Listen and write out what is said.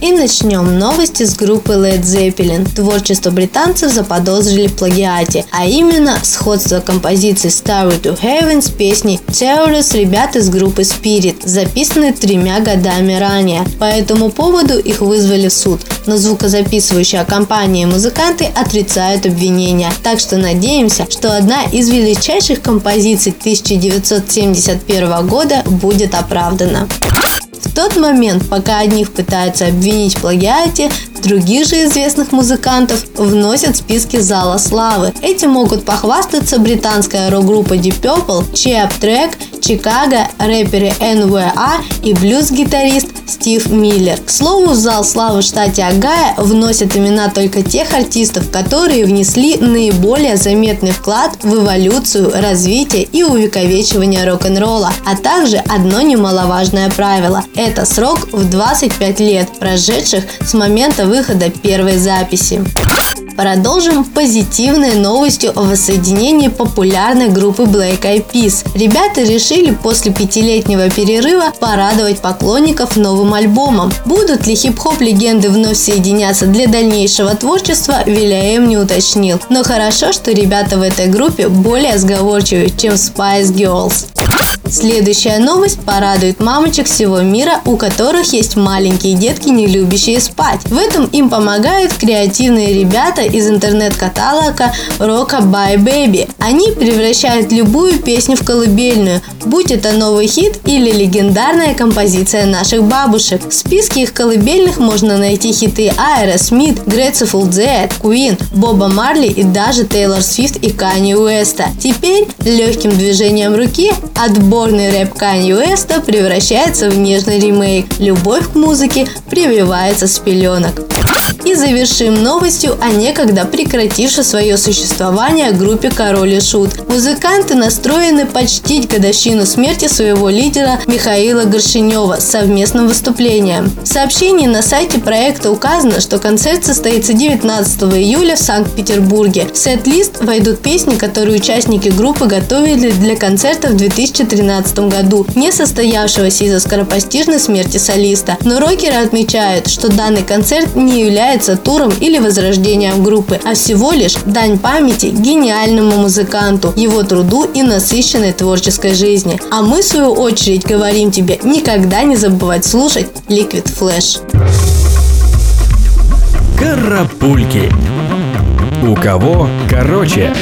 И начнем новости с группы Led Zeppelin. Творчество британцев заподозрили в плагиате, а именно сходство композиции Starway to Heaven с песней Terrorist ребят из группы Spirit, записанной тремя годами ранее. По этому поводу их вызвали в суд, но звукозаписывающая компания и музыканты отрицают обвинения. Так что надеемся, что одна из величайших композиций 1971 года будет оправдана. Тот момент, пока одних пытаются обвинить в плагиате, других же известных музыкантов вносят в списки Зала Славы. Этим могут похвастаться британская рок-группа Deep Purple, Chap Чикаго, рэперы NWA и блюз-гитарист Стив Миллер. К слову, Зал Славы в штате Агая вносят имена только тех артистов, которые внесли наиболее заметный вклад в эволюцию, развитие и увековечивание рок-н-ролла, а также одно немаловажное правило – это срок в 25 лет, прошедших с момента выхода первой записи. Продолжим позитивной новостью о воссоединении популярной группы Black Eyed Peas. Ребята решили после пятилетнего перерыва порадовать поклонников новым альбомом. Будут ли хип-хоп легенды вновь соединяться для дальнейшего творчества, Вильям не уточнил. Но хорошо, что ребята в этой группе более сговорчивы, чем Spice Girls. Следующая новость порадует мамочек всего мира, у которых есть маленькие детки, не любящие спать. В этом им помогают креативные ребята из интернет-каталога Rockabye Baby. Они превращают любую песню в колыбельную, будь это новый хит или легендарная композиция наших бабушек. В списке их колыбельных можно найти хиты Айра Смит, Grateful Dead, Queen, Боба Марли и даже Тейлор Свифт и Канни Уэста. Теперь легким движением руки отбор Сборный рэп Канье Уэста превращается в нежный ремейк. Любовь к музыке прививается с пеленок. И завершим новостью о некогда прекратившей свое существование группе Король и Шут. Музыканты настроены почтить годовщину смерти своего лидера Михаила Горшинева совместным выступлением. В сообщении на сайте проекта указано, что концерт состоится 19 июля в Санкт-Петербурге. В сет-лист войдут песни, которые участники группы готовили для концерта в 2013 году, не состоявшегося из-за скоропостижной смерти солиста. Но рокеры отмечают, что данный концерт не является является туром или возрождением группы, а всего лишь дань памяти гениальному музыканту, его труду и насыщенной творческой жизни. А мы, в свою очередь, говорим тебе никогда не забывать слушать Liquid Flash. Карапульки. У кого короче?